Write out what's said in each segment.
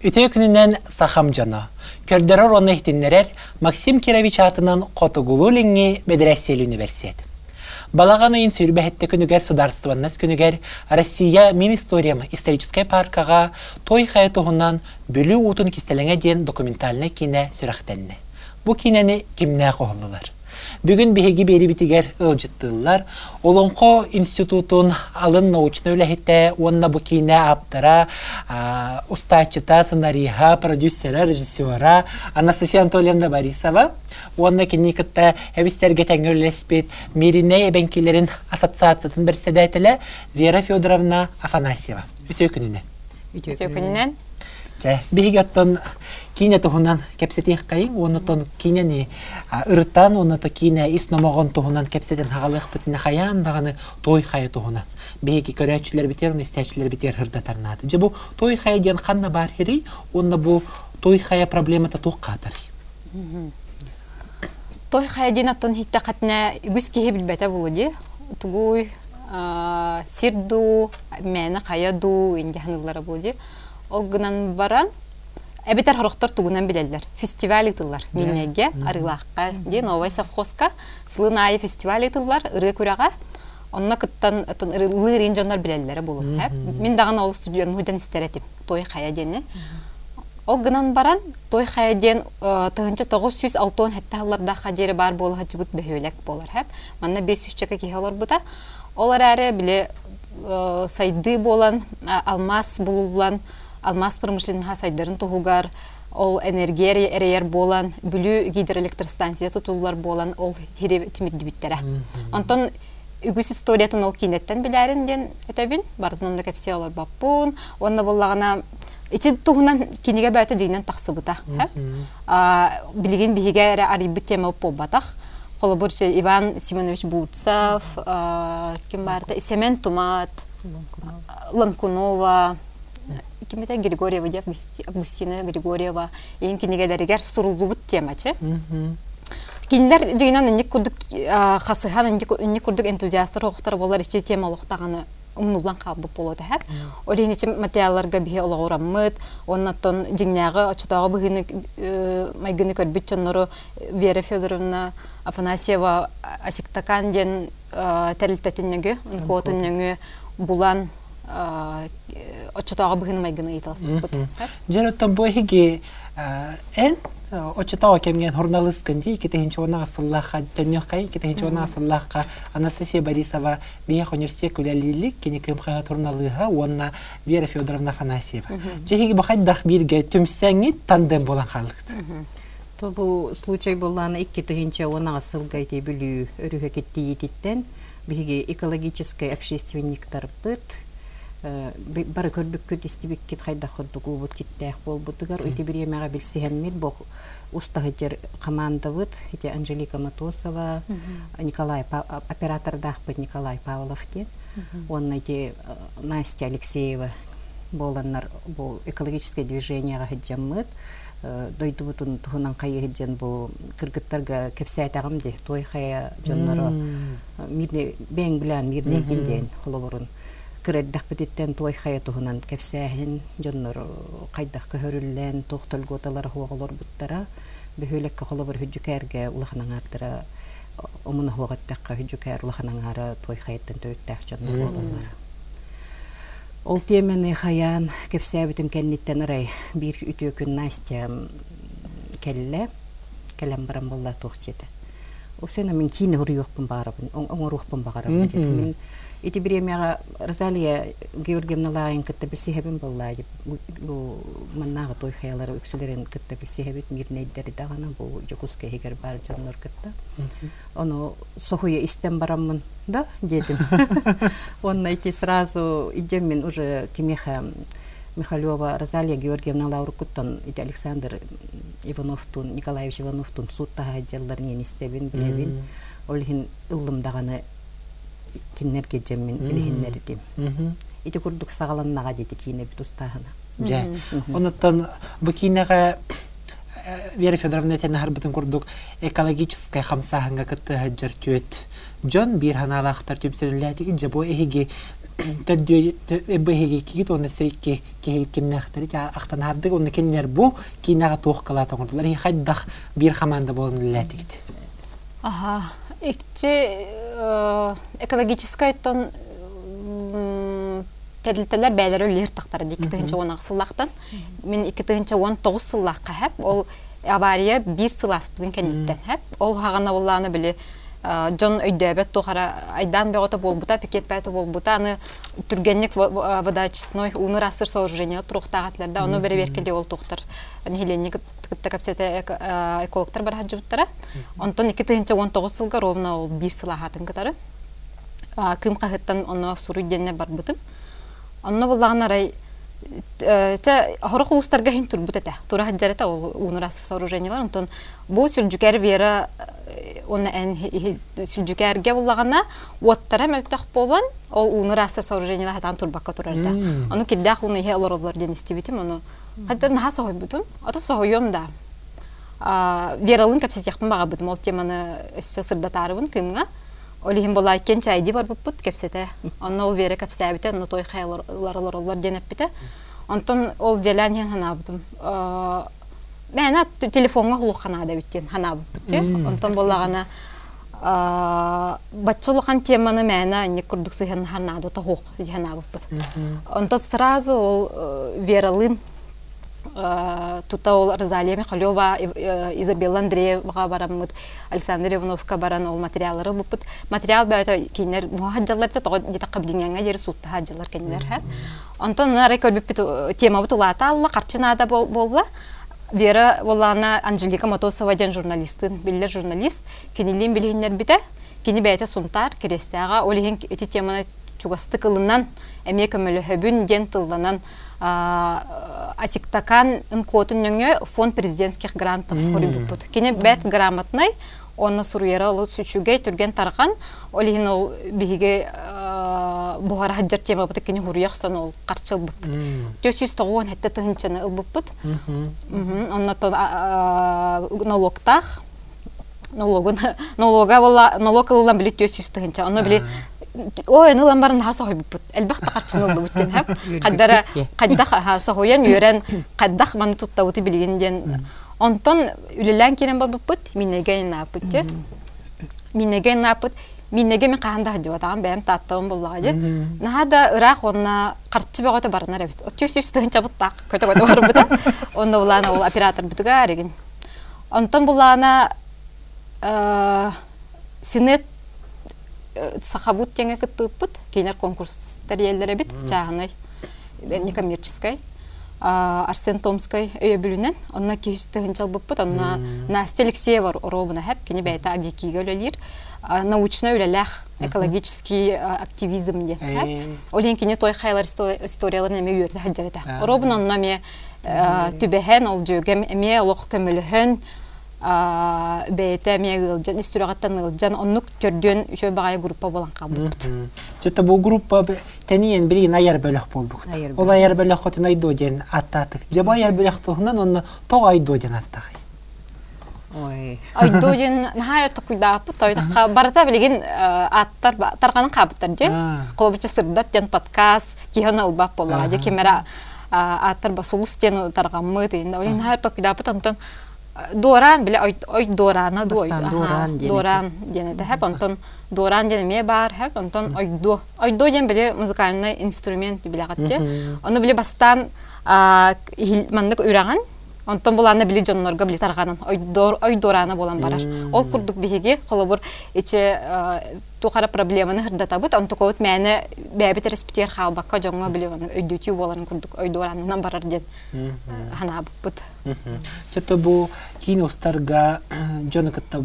Үтө күнүнен сахам жана. Көрдөрөр оны ихтиннерер Максим Кирович атынан Котугулу линги Медресе университет. Балаган ыйын сүрбәһетте күнүгер сударстваннас күнүгер Россия мин историям историческая паркага той хаятуһунан бүлү утун кистелеңе ден документальный кине сүрәхтәнне. Бу кинени кимнә кохлылар? Бүгін беги бери битигер ылжыттылар. Олонко институтун алын научный үләхетте, онна бу кине аптара, устачыта, сценарийха, продюсера, режиссера Анастасия Анатольевна Борисова. Онна киникытта әбистерге тәңгөрлеспет Мирине әбәнкелерін ассоциациятын бір седәтелі Вера Федоровна Афанасьева. Күнінен. Үтө күнінен. Бігеттон кине туһунан кепсетих кайын, онотон кинени ырыттан, оното кине ис номогон туһунан кепсетен хагалык битине хаян даганы той хая туһунан. Биги көрәчләр битер, истәчләр битер хырда тарнады. Же бу той хая дигән ханна бар хири, онда бу той хая проблема та туқатыр. Той хая дигән тон хитта катна үгүс киһе билбәтә булды. Тугуй сирду, мәне хаяду инде ханылары булды. Ол гынан баран Эбитер хорохтор тугунан билеллер. Фестиваль итыллар. Миннеге, арылаққа, де новой совхозка, сылын айы фестиваль итыллар, ыры күрәға. Онна кыттан ыры рин жоннар билеллер булу. Мен даган ол студияны хуйдан истеретим. Той хая дені. Ол гынан баран, той хая ден тыгынча 906 хәттәлларда хадері бар болу хачыбыт бөхөлек болар. Манна 500 чека кихалар бута. Олар әрі біле сайды болан, алмас булулан, алмаз промышленный сайдарын тугугар ол энергия эрейер болан бүлү гидроэлектростанция тутулар болан ол хире тимирдибиттере онтон үгүс историятын ол кинеттен билерин ден этебин бартынан да кепсе олар баппун. Онна боллагана ичи туһунан киниге бәте дигенен тахсыбыта билигин биһиге эре арибит тема побатах колобурче Иван Семенович Бурцев ким барта Семен Тумат Ланкунова кимете Григорьева деп Августина Григорьева ең кинегелеригер сурулубут темачы. Киндер дегенен инде курдук хасыхан инде курдук энтузиасттар оқтар болар ичи тема лохтаганы умнулан кабы болот хәп. Орин ичи материалларга бие олагыраммыт, оннаттан дигнягы очтагы быгыны майгыны көрбүт чоннору Вера Федоровна Афанасьева Асиктакан ден тәрилтәтиннеге, котыннеге булан очотоога быгын майгына италсыбыт. Жараттан бойхиги эн очотоога кемген журналист ди ките хинче онага саллаха төннөх кай ките хинче онага саллаха Анастасия Борисова Миях университет күләлилик кене кем хая журналыга онна Вера Федоровна Афанасьева. Жехиги бахай дах бирге төмсәңи тандем болан халыкты. Бу случай болланы икки тыгынча онага сылгай те бүлүү өрүхө кетти етиттен биги экологический общественниктар быт бары көрбүккүт истибиккит хайда ходдук убут киттех болбутугар өйте бир эмега билсиһэммит бо устахытер командабыт ити Анжелика Матосова Николай оператордахпыт Николай Павлов те онна ити Настя Алексеева боланнар бу экологическое движениега хиджаммыт дойдубутун туһунан кайы хиджен бу кыргыттарга кепсәйтагым де той хая жонноро мирне бең билан мирне кинден холоборун кыреддах бититтен туай хаятуһунан кепсээһин дьоннор кайдах көһөрүллен тохтолготалар хуоголор буттара бөһөлекке холобор хүджүкээрге улаханаңаартара омуна хуогаттакка хүджүкээр улаханаңаара туай хаяттан төрүттаах дьоннор бололар ол темени хаян кепсээбитим кенниттен арай бир үтүө күн настя келле келем барам болла туохчете осена мен баарабын оңоруукпун багарабын мен ити биремяга Розалия Георгиевна лайын кытта бисихебин болла деп бу маннага той хаялары үксүлерин кытта бисихебит мирнейдери дагана бу жокуска хигер бар жоннор кытта оно сохуя истен бараммын да дедим он найти сразу идем мен уже кимеха Михалева Розалия Георгиевна Лауркуттан ити Александр Ивановтун Николаевич Ивановтун суттага жалларын истебин билебин ол хин ыллымдаганы киннер кеджеммин билихиннердим ити курдук сагаланнага дити кине бит устахана жа онуттан бу кинеге Вера Федоровна тен харбытын курдук экологическая хамсаханга кытты хаджар Джон бир ханалахтар түмсөлләтиги жабо эхиги эббеһиги кигит оны сөйки та ахтан хардык оны бу кинага туох бир болун ләтигит Ага. Икче э, экологическая тон тәрилтелер бәлер өлер тактар ди 2-нче сыллактан. Мен 2-нче 19 сыллакка һәп ол авария бир сылас биден кәниттән һәп. Ол хагана булланы биле Джон өйдөбөт тухара айдан бегота болбута пикет бәйті болбута аны түргенник водочисной уныр асыр сооружение туруктагатларда оны бере беркелде ол кытта капсете экологтар бар хаджыбыттара онтон 2019 жылга ровно ол бир сылахатын кытары кым кахыттан оны суру денне бар бытым онно буллаган арай Та хорох улустарга хин турбут эте. Тура хаджарата ол унурас сооружениялар. Онтон бу сүлжүкер вера оны эн сүлжүкерге буллагана уаттара мөлтөх болан ол унурас сооружениялар хатан турбакка турарда. Оны киддах уны хе олорлар ден истибитим оны. Хаттар наха сохой бутум. Ата сохойом да. Вералын капсетяхпын бага бутум. Ол теманы өссө сырдатарыбын кымга. Олихин бола кен чайди бар буппут кепсете. Онно ол вере кепсәбите, онно той хайлар олар денеппите. Онтон ол желан хен ханабытым. Мәна телефонга хулу ханада биттен ханабыт те. Онтон болагана батчылыхан теманы мәна не курдук сыхан ханада тохук ханабыт. Онтон сразу ол вералын тута ол Розалия Михалева, Изабелла Андреева барамыт, Александр Ивановка баран ол материаллары буппут. Материал бәйті кейнер мухаджалар та тоғы дета қабдиңенге жері сутта хаджалар кейнер ха. Онтон нары көрбіп тема бутулата алла қарчынада болла. Вера боллана Анжелика Матосова ден журналистын, биллер журналист, кенилин билгеннер бите, кени бәйті сумтар, керестеға, олеген эти теманы чугасты кылынан, әме хөбүн ден тылданан, атиктакан инкотын нөңө фонд президентских грантов көрүбүппүт. Кене бәт грамотный, оны суруера лу сүчүгей түрген тарган, олихин ол биһиге бухара хаджар тема бут кене хуруяхсан ол карчыл буппут. Төсүс тогон хетте тыгынчаны ылбуппут. Онно тон налогтах налогын налога налог ылдан билет төсүс тыгынча. Онно биле ой нылан барын хаса хой бут элбахта карчынылды буттен хап каддара каддах хаса хоян йөрен каддах ман тутта бути билгенден онтон үлелән керен бут минеге напыт те минеге напыт минеге мен канда хаҗы ватаган бәм таттым буллагы нада ырак онна карчы багыта барына рәбит төс үстен чабыт так көтө көтө бар бута онда булана ул оператор бутыга реген онтон булана синет сахавут теңе кыттыппыт кейнер конкурстар еллере бит чағынай некоммерческой Арсен Томской өйө бүлүнен. Онна күйүстігін жалбыппыт онна Настя Алексеева робына хэп кені бәйті агекиге өлелер научно өлеләх экологический активизм де олен кені той хайлар историяларын эме үйөрді хаджарета робын онна ме түбәһен ол жөге эме олох көмөлөһөн бәйті мен ылжан, историяғаттан ылжан, оннук төрден үші бағай группа болан қалбыпт. Жөтті бұл группа тәнейен білген аяр бөлек болдық. Ол аяр бөлек қотын айдо ден аттатық. Жаба аяр бөлек тұғынан оны тоқ айдо ден аттақ. Айдо ден ойдаққа барата аттар, қабыттар же. Қолыбыча сырдат ден подкаст, же кемера аттар басулус ден Доран биле ой дорана до доран доран дене де хеп доран дене ме бар хеп антон ой до ой до ден биле музыкальный инструмент биле гатте оны биле бастан мандык үраган Онтон буланы били жоннорга били тарганын ой дорана болан барар. Ол курдук биһиги холобур иче тухара проблеманы хырдатабыт, онто коут мәне бәбит респектер халбакка жоңга били оны өйдөтүү боларын курдук ой доранынан барар деп ханабыт. Чөтө бу кийин устарга жоны кытта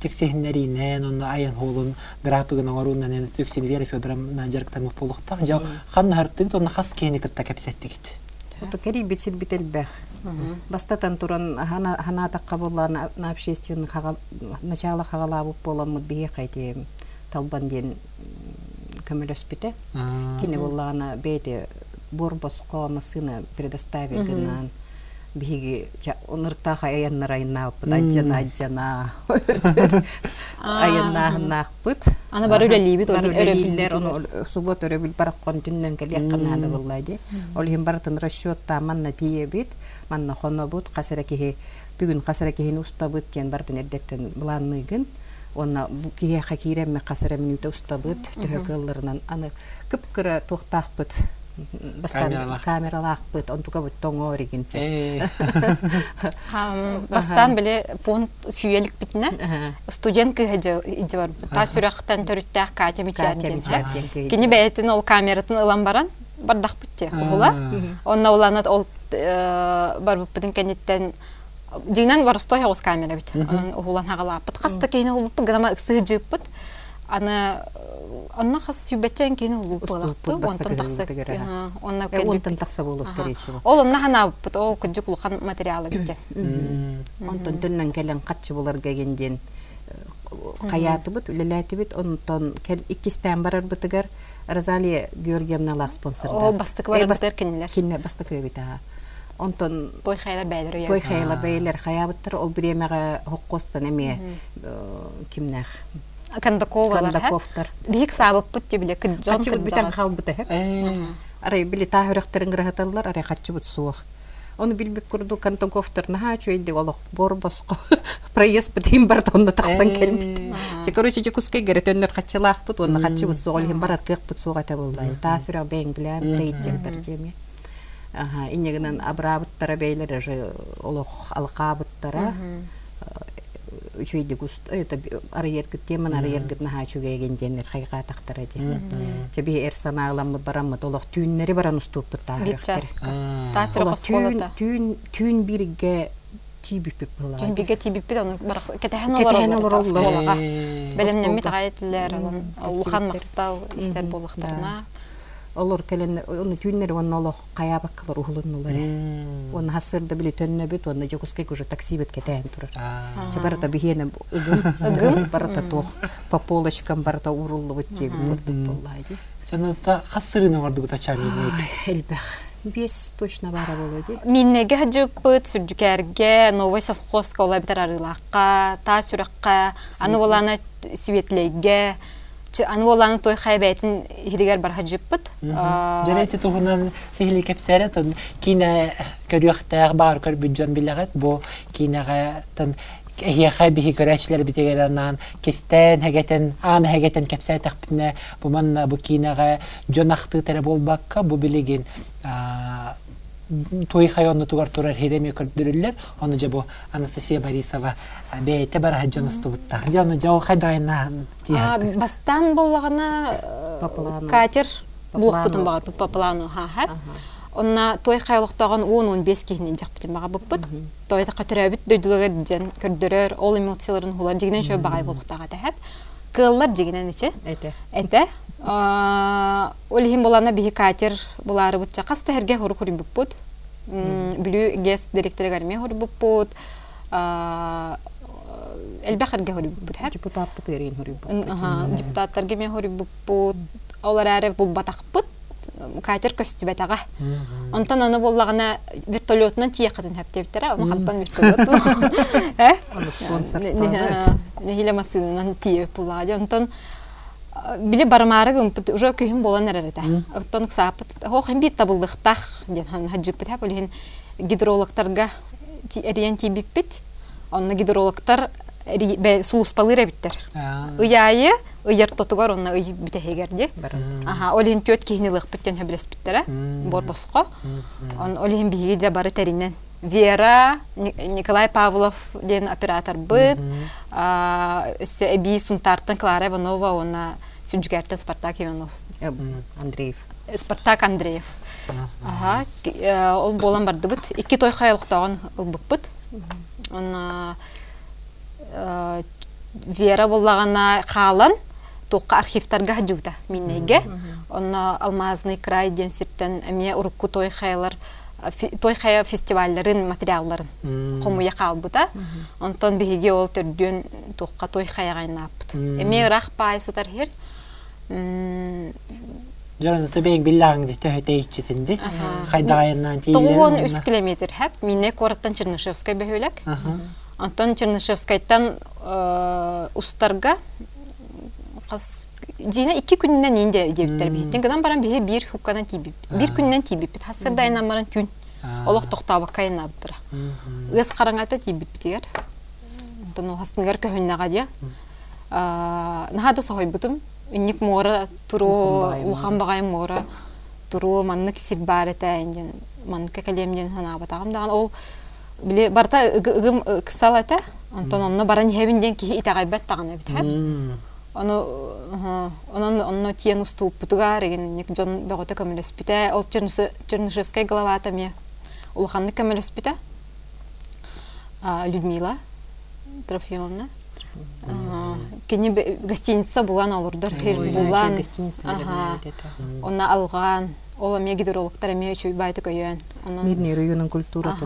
тексехиннеринен, оны аян холун графигын оңорунан төксин Вера Федоровна жарктамы полукта. Жа хан хартык, оны хас кийини кытта кепсеттигит. Ото кери битсил бителбэх. Бастатан туран хана хана такка болла на общественный хагал начало хагалабы боламы бие кайтем талбан ден көмөлөспүтэ. Кине боллана бете борбос комасына предоставит гынан биһиги онырыктаах аяннар айыннааппыт аджана аджана айыннаахыннаахпыт Аны бар үлелиибит, үлелииллер оны субот өрөбүл бараккон түннөн келиякканаада буллайди ол хин баратын расчетта манна тиебит манна хонобут касыра киһи бүгүн касыра киһини устабыт диэн бартын эрдеттен булаанныгын онна кие хакиремме касыра минута устабыт төһө кылларынан аны кыпкыра туохтаахпыт Камералаах. камералаахпыт онтукабыт тоңооригинче Э, Хам, Бастан биле фонд сүйелик битне. Студент кыһыжы иҗе бар. Та. Катя Мичатин кыһыжы. Кини бәйтен ол камератын ылан баран бардах битте. Ула. Онна уланат ол бар буппытын кенеттен Динен варстой хос камера бит. Анан улан хагалаппыт. Каста кейне ул буппы грама ыксыжыппыт. Аны онна хас сүбәчән кейне ул баста Онтан. Ага, Онна Э, кел онтан такса болу скорее всего Ол онна ханаппыт. Ол кыжык улхан материалы битте. онтон түннен келен катчы буларга кенден каятыбыт үлеләтибит онтон кел иккистен барар бытыгар Розалия Георгиевна лах спонсорда. О, бастык барар бытыр кинилер. Кинне бастык бит ага. Онтон Той хайлар бәйләр той хайла бейлер хаябыттыр ол биремеге хоккостан эме кимнах Кандаковалар. Кандаковтар. Бик сабып бут дебиле кыджон Катчыбыт битен халбыты хеп. э, Арай били таһырыктарын грахаталлар, арай катчыбыт суох. Оны билбек курду кантоговтар наха чөйди олох бор боско. Проезд битин бар тонна таксан келбит. Че короче че кускай геретөннөр катчылаах бут, оны катчыбыт суол хим барар кык бут суога та буллай. Та сүрә бен билән тейчектер жеме. Аха, инегенен абрабыттара бейлер же олох алкабыттара. Чөйди густ, это арыергит теман арыергит наха чүгеген денер хайга тактара де. Че би эрсанагламы барамы олох түүннери баран түүн косқолата. түүн түүн бирге тибип була. Биге тибип бит аны бар олар. Белемнән бит Остолда. гаятләр улхан мактау истер булыктарына. Олор келен оны түүннери онна олох каябак кылар ухулуннулар. Оны хасырда били төннө бит, оны жокускай уже такси бит турар. Че барата бихене ыгым, барата тох по полочкам барата уруллы бит тип буллайды. жана та хасырына барды гута чарги Элбэх. Бес точно бара болоди. Миннеге хаҗыппыт сүрҗүкәргә новый совхозка ола битәр арылакка, та сүрәккә, аны боланы светлегә, чи аны боланы той хайбәтин хиригәр бар хаҗыппыт. Дөрәте туһунан сихли кепсәре тон кинә көрүхтәр бар көр бүҗән биләгәт бу кинәгә тон Хия хайби көрәчләр битегәрнән кестән хәгәтен ан кепсә тәхпитне бу манна бу кинәгә җонахты тәрә булбакка бу билеген той хайонны тугар турар хереме көрдүрүлләр аны жа бу Анастасия Борисова бәйте бар хаҗанысты бутта. Җаны жау хайдайна бастан боллагана катер булук Паплану. бутун багар паплану ха ха. Онна той хайлыктаган 10-15 кихнен жак бутун бага буппут. Той та катерабит дөйдүлөр дижен көрдөрөр ол эмоцияларын хула дигенен шөй багай булуктага тәһәп. Кыллар дигенен иче. Эте. Эте. Ол хим болана бихи катер булары бутча каста херге хору хури буппут. Билүү гес директоры гарме хору буппут. Элбахарга хору буппут һәр. Депутат бутырин хори бу. Ага, депутаттарга мен хори буппут. Олар әрі бұл батақпыт. Катер көстүбәтәгә. Онтан аны боллагана вертолетнан тие кытын хәптептер, аны хаттан вертолет. Э? Аны спонсор ставит. Не хиле масынан тие булады. Онтан биле бармары гымпыт уже көйүм болан әрәрәтә. Онтан сапыт. Хох бит табылдыктах ден хан һәп үлһен гидрологтарга эриен тибиппит. Онны гидрологтар сууспалыр биттер. Уяйы, ыйыр тотугар онна ый битехегерди. Аха, олин төт кихнилык биттен хәблес биттере. Бор боско. Он олин биги жабары теринен. Вера, Ни- Николай Павлов ден оператор быт. А, өсө эби сунтартын Клара Иванова, онна сүнжүгәртен Спартак Иванов. Андреев. Спартак Андреев. Ага, ол болан барды бит. Икки той хайлыктаган ылбык бит. Вера боллагана халан туққа архивтарга хаджута миннеге. Онна Алмазный край ден сиртен эме урукку той хайлар той хая фестивальларын материалларын комуя калбыта. Онтон биһиге ол төрдүн туққа той хая гайнапты. Эме рах пайсытар хер. М, Жараны төбең биллаң ди төһөтө иччитинди. Хайдагайынан тийлер. Тоғуон үс километр хэп, мине кораттан Чернышевскай бөхөлек. Антон Чернышевскайттан э, устарга қас Дина iki күннен инде дептер биттен гынан баран бие бир хуккадан тибип. Бир күннен тибип. Хасыр дайнан баран түн. Олох тоқтабы кайнаптыра. Ыз караңата тибип тигер. Антон хасныгар көһөннага дия. А, нахада сохой бутум. Инник мора туру улхан багай мора туру маннык сир бар эте инген маннык калемден хана батагам даган ол биле барта ыгым кысал эте. Антон онно баран хебинден ки итагайбат таган эбит хэп. Оно онон онно тиен уступ бутугар еген ник жон бөгөтө көмөлөспүтэ ол Чернышевская Чернышевская главата ме улханны көмөлөспүтэ Людмила Трофимовна. Кене гостиница булан алурдар хер булан. онна алган. Ол эме гидрологтар эме чүй байты көйөн Мирный районun культура.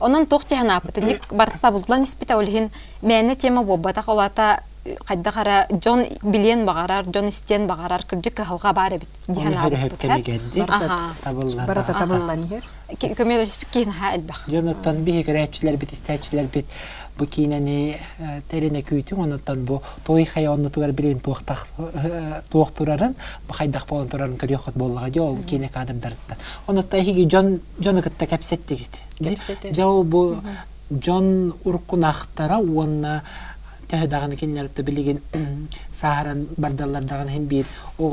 Онон тохти ханапыты ник барта булдан испита олхин мәне тема бобата колата кайда кара Джон билен багарар, Джон Стен багарар кырдык халга бар бит. Кемигенди. Аха. Табылла. барата табыллан хер Көмелө спикин ха элбах. Jonathan биһи көрәчиләр бит, истәчләр бит. Бу кинәне терене күйтү, онтан бу той хаянны тугар билен туактак туактурарын, бу хайдак болон турарын көрөкөт боллага ди, ол кине кадымдардан. Онтан хиги Джон Джон кытта. Кепсетти. Жау бу Джон уркунахтара уонна төһөдаганы киннәртте билеген сахаран бардаллардаган һәм бир о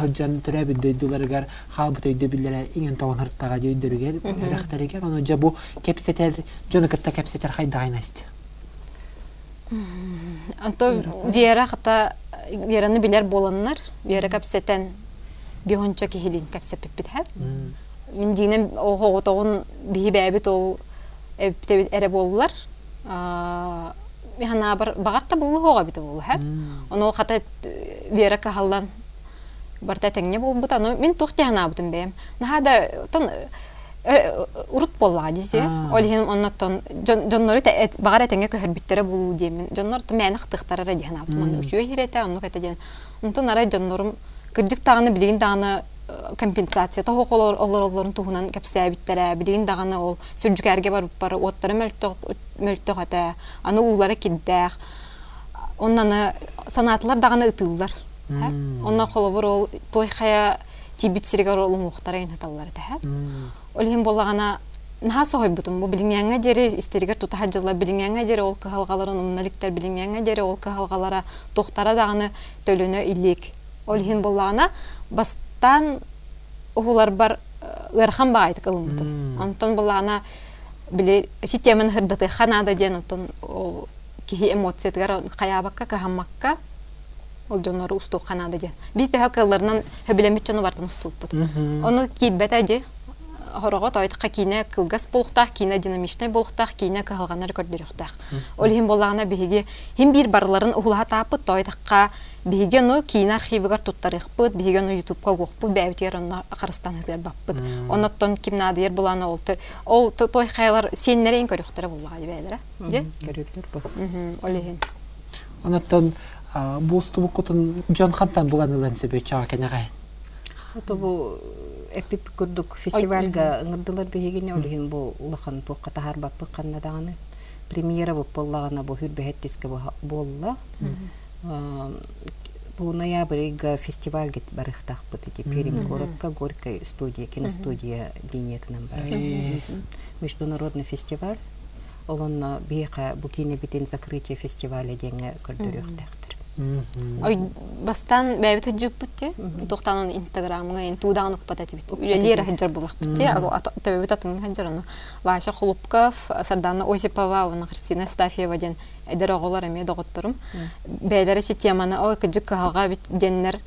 хөҗҗан төрәбит дөйдүләргәр халбы төйдө билләре иген тагын хырттага дөйдүргәр рәхтәргә аны жабу кепсетер җоны кытта кепсетер хайдагайнасты. Анто Вера хата Вераны билер боланнар, Вера капсетен бихонча кихилин капсеп бит ха. Мин динем ого тогун бихи бәбит ол эптебит эре боллар. Михана бар багатта булу хога бит болу ха. Оно хата Вера кахаллан барта теңне болбут аны мен тохти хана бутын бем. Нахада тон урут болла дисе. Ол хем оннотон жоннору те багара теңге көхөр биттере болуу деймин. Жоннор то мен хтыктарара дихана бутын. Маны үчөө хирете онну кете ден. Онтон ара жоннорум кырдык таганы билген таганы компенсация. То холор олор олорун туһунан кепсә биттере билген даганы ол сүрҗүкәргә барып бар оттары мөлтө мөлтө хата аны улары киддәк оннаны санатлар даганы ытыллар. Онна холобур ол той хая тибит сиргар ол мухтар ген хаталлар та олхин боллагана наха сохой бутун. Бу билиңәңә дере истеригер тута хаҗылла билиңәңә дере ол кахалгаларын умналиктер билиңәңә дере ол кахалгалара тохтара даганы төлөнө илик. Олхин боллагана бастан ухулар бар ырхан багайт кылымды антон боллагана биле системаны хырдаты ханада ден антон ол кихи эмоциятыгар каябакка кахамакка ол жонору усту ханада ден. Бит хакаларынан хөбилемит жону бартын уступпут ону китбете де хорого тойтка кине кылгас болуктах кине динамичный болуктах кине калганар көрдүрүктах ол хим боллагана биһиги хим бир барларын ухулаха тааппыт тойтакка биһиге ну кине архивигар туттарыхпыт биһиге ну ютубка гукпут бэбитер онно акырыстан хыгар баппыт. Онноттон ким надыр булана ол ол той хайлар сеннерен көрүктөр буллага дибелер же көрүлөр бу. Ол хин Онтан бу стубукутун Джон Хантан булганылан себе чага кенегай. Эпип курдук. Фестивальга ыңырдылар бегене олхин бу улахан туакка тахар баппы канна даганы премьера бу боллагана бу хүр бехеттиске болла. Бу ноябрьга фестиваль гит барыхтах бу ди перим городка горькая студия киностудия линиякнан бар международный фестиваль. Бейка бу кине битен закрытие фестиваля деңе көрдөрөктактыр. Ой, бастан бәбит хыджып бутте. Тохтан оны инстаграмга ен тудан ук патати бит. Үлелер хыджар булак бутте. Ало төбөт атын хыджар аны. Вася Хулупков, Сардана Осипова, оны Христина Стафьева ден эдер оголар эме доготторум. Бәйләре чи теманы ой кыжык калга бит деннер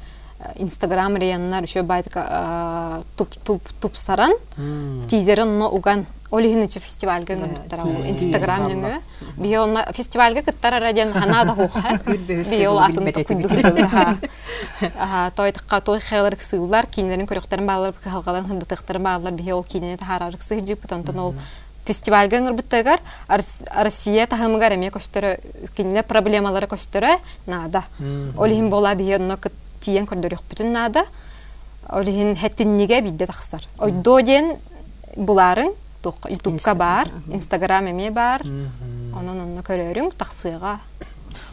инстаграм реяннар еще байтка туп туп туп саран тизерен но уган. Олихин чи фестивальга ngырбыттара ол инстаграм онна фестивальга кыттара радиан хана да хуха бие ол атын куйдук ха аха тойтыкка той хелер ксыллар кинлерин көрөктөрүн баалар халгаларын хындытыктарын баалар бие ол кинени тахарар ксы жип тонтон ол фестивальга ngырбыттаргар Россия тахымыгар эме көстөрө кинлер проблемалары көстөрө нада Олихин бола бие онно тиен көрдөрөк бүтүн нада Олиһин хэттинниге бидде тахсар. Ойдо ден буларын тук ютубка бар, инстаграм эме бар. Онон онно көрөрүң тахсыга.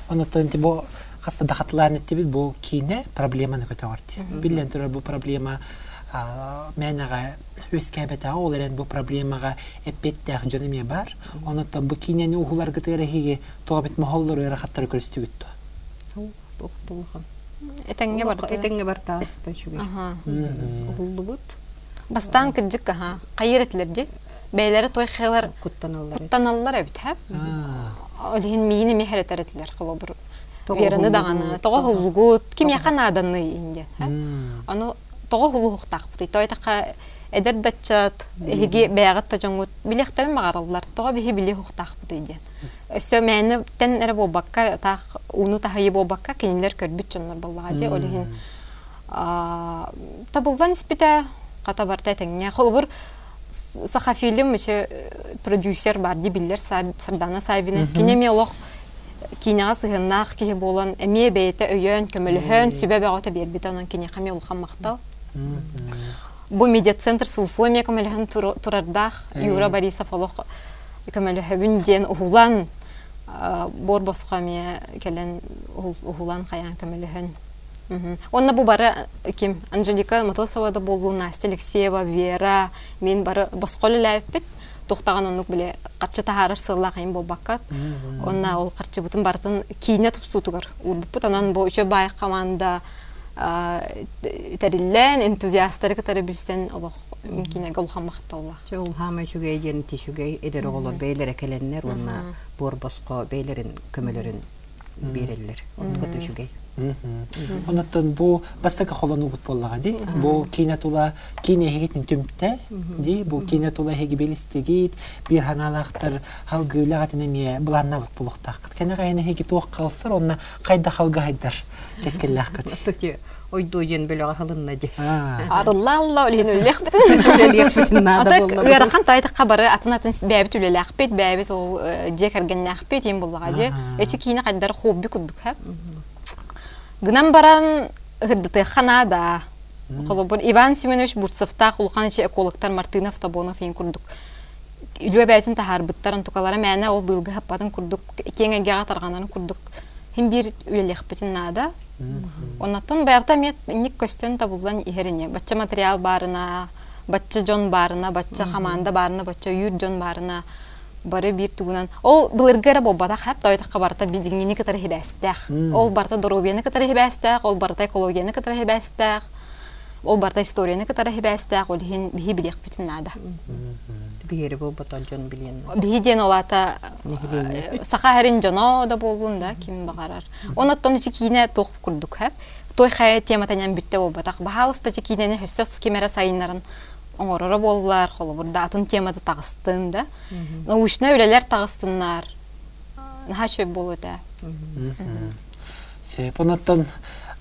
Онотон ти бу хаста дахатларны тибит бу кине проблеманы көтөгөрти. Биллен турар бу проблема мәнәгә өскәбәтә ул эрен бу проблемага эппеттәх җаныме бар. Онотон бу кинене ухулар гытыра хиге тобит махаллар ера хаттар көрстүгүттү. Тохтулхан. Этеңге бар. Этеңге бар тааста шугай. Аха. Булдубут. Бастан кыджык аха. Кайыретлерди. Бәйләре той хәләр Куттаналлар. Куттаналлар бит һәп. Аа. Олиһин миини мехәретеретлер кылыбыр. Тоҕо Вераны хуллугут, даганы, тога хулгут, ким яхан аданы инде, һәп. М. Аны тога хулуктак бит. Той така эдер дачат, хиги бәягат та жоңгут, билехтер магараллар. Тога бихи биле хуктак бит инде. Өсө мәне тен эре бобакка так уну тахайы бобакка кинилер көрбүт жоннор боллага де олиһин. А табылган испите ката барта теңне холбур саха фильм еще продюсер бар биллер сардана сайбина кинеме олох кинега сыгыннах киһи болан эме бейте өйөн көмөлөһөн сүбө бөгөтө бербит анан кине хаме улхан мактал бу медиацентр суфомия көмөлөһөн турардах юра борисов олох көмөлөһөбүн диен ухулан бор босқаме келен ухулан каян көмөлөһөн. Онна бу бары ким Анжелика Матосова да болу, Настя Алексеева, Вера, мен бары босқолы ләппет. Тоқтаған онук биле катчы тахарыр сылла кайын болбаккат. Онна ол катчы бутын бартын кийине тупсутугар. Урбуппут анан үчө бай команда териллен энтузиасттары кытары билсен олох кине голхан макталла. Чол хама шугай ден ти шугай эдер оголор бейлер экеленнер онна бор боско бейлерин көмөлөрүн береллер. Онда Онотон бу бастыка холону бут боллага ди. Бу кине тула кине хегитин түмтә ди. Бу кине тула хеги белистегит бир ханалахтар халгыла гатына мие буланна бут булуктак. Кene гайны хеги туак калсыр онна кайда халга хайдар. Кескеллах кат. Тоти ойдо ден бөлөга халынна ди. Арылла алла олин үлек битин. Үлелек бүтүн нада болла. уярахан тайты кабары атын атын бәбит үлелек бит бәбит ол жекергеннәк бит ем буллага ди. Эчи кийне кайдар хобби куддук һәп. Гынан баран хырдыты ханада. Холобур Иван Семенович Бурцевта хулхан ичи экологтар Мартынов Табонов ен курдук. Үлүе бәйтін тахар бұттарын тұқалары мәне ол бұлғы хаппатын курдук, кеңеге тарганан курдук. Хим бир үлелек бітін нада. Оннаттан баяғта мет ник көстен табылдан ихерине. Бачча материал барына, бачча жон барына, бачча хаманда барына, бачча юр жон барына бары бир тугунан. Ол былыргара болбата хап тойтакка барта билдигини кытар хибастах ол барта здоровьяны кытар хибастах ол барта экологияны кытар хибастах ол барта историяны кытар хибастах ол хин бихи билек битин нада Бигери бу батал жон билен. бихи ден олата Нехилене. саха херин жоно да болун да ким багарар. Онаттан ичи кине тох курдук хап. Той хая тематанян бүтте болбатак бахалыста чи кинени хөссөс кимере сайыннарын оңорора боллар холобур да атын темада тагыстын да научно үлелер тагыстыннар нахачы болу да Сөп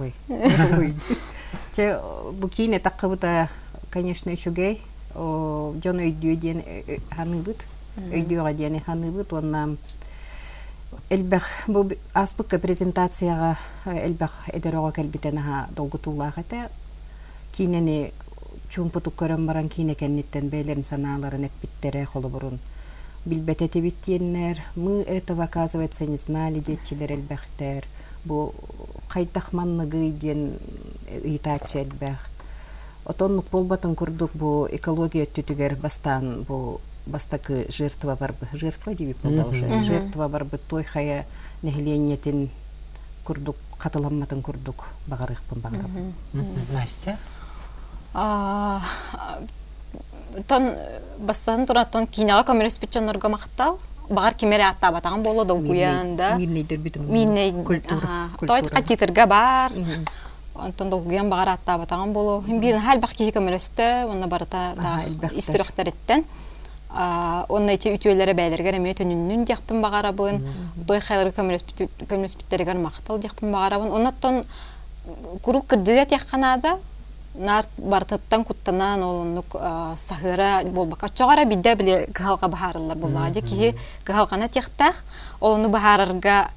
Ой. Ой. Че бу кине таккыбыта, конечно, шугай. О, жон өйдү ден ханыбыт. Өйдүгө ден ханыбыт, онна элбэх бу аспыкка презентацияга элбэх эдерого келбитен ха долгутуллагата кинени чумпутук көрөн баран кине кенниттен бейлерин санааларын эппиттере холобурун билбетети биттиеннер мы этого оказывается не знали детчилер элбэхтер бу кайтах манныгы ден ыйтаачы элбэх. Отоннук болбатын курдук бу экология түтүгер бастан бу бастакы жертва барбы жертва дебип болда уже жертва барбы той хая нехиленнетин курдук катыламматын курдук багарыкпын багарабын Настя? Тон бастан тураттан кинага камерас бичаннарга багар кимере атта батаган боло да куян да Миннейдер битим минне культура той катитирге бар Онтон долгуян багар аттаабатаган болу. Хим бир хал бак кихи көмөлөстө, онна барата элбэхтер. истирөхтәриттен. Онна ичи үтүөләре бәйләргә эме төнүннүн дияхпын багарабын. Той хайлар көмөлөспүттәргәр мактал дияхпын багарабын. Оннаттан куру кырдыга тяхканада нар бартаттан куттанан олоннук сахыра болбака чогара бидде биле калга бахарылар боллагы ки калгана тяхтах олону бахарырга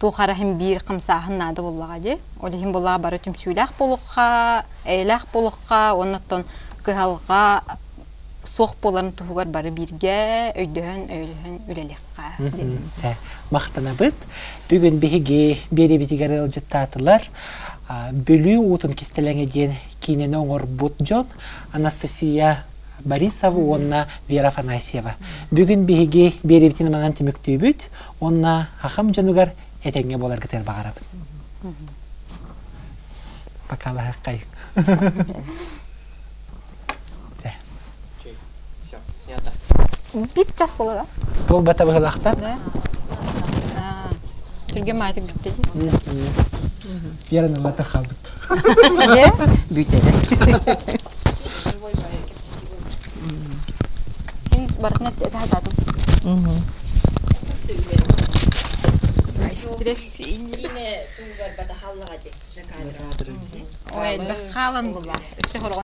тухара хим бир камсаһын нады боллагы ди ол хим болла бары түмсүлах болукка эйлах болукка оннаттан калга сох боларын тугар бары бирге өйдөн өйлөһөн үлелекка ди Тә, мақтанабыт. Бүгін биһиги бери битигер ылжыттатылар. Бөлүү утун кистелеңе ден кинен оңор бут жон Анастасия Борисова, онна Вера Афанасьева. Бүгін бери битин манан тимүктүүбүт, онна хахам жанугар этеңге болар гытер багарабын. Покала хаккай. Тә. Все, снято. бир час болот Бол бата Ярен лата хавд. Э? Бүтэ. Энэ барнат таадаг. Мм. Стресс инине дугаар бата халлагад. Ой, бахалан була. Эсэ хор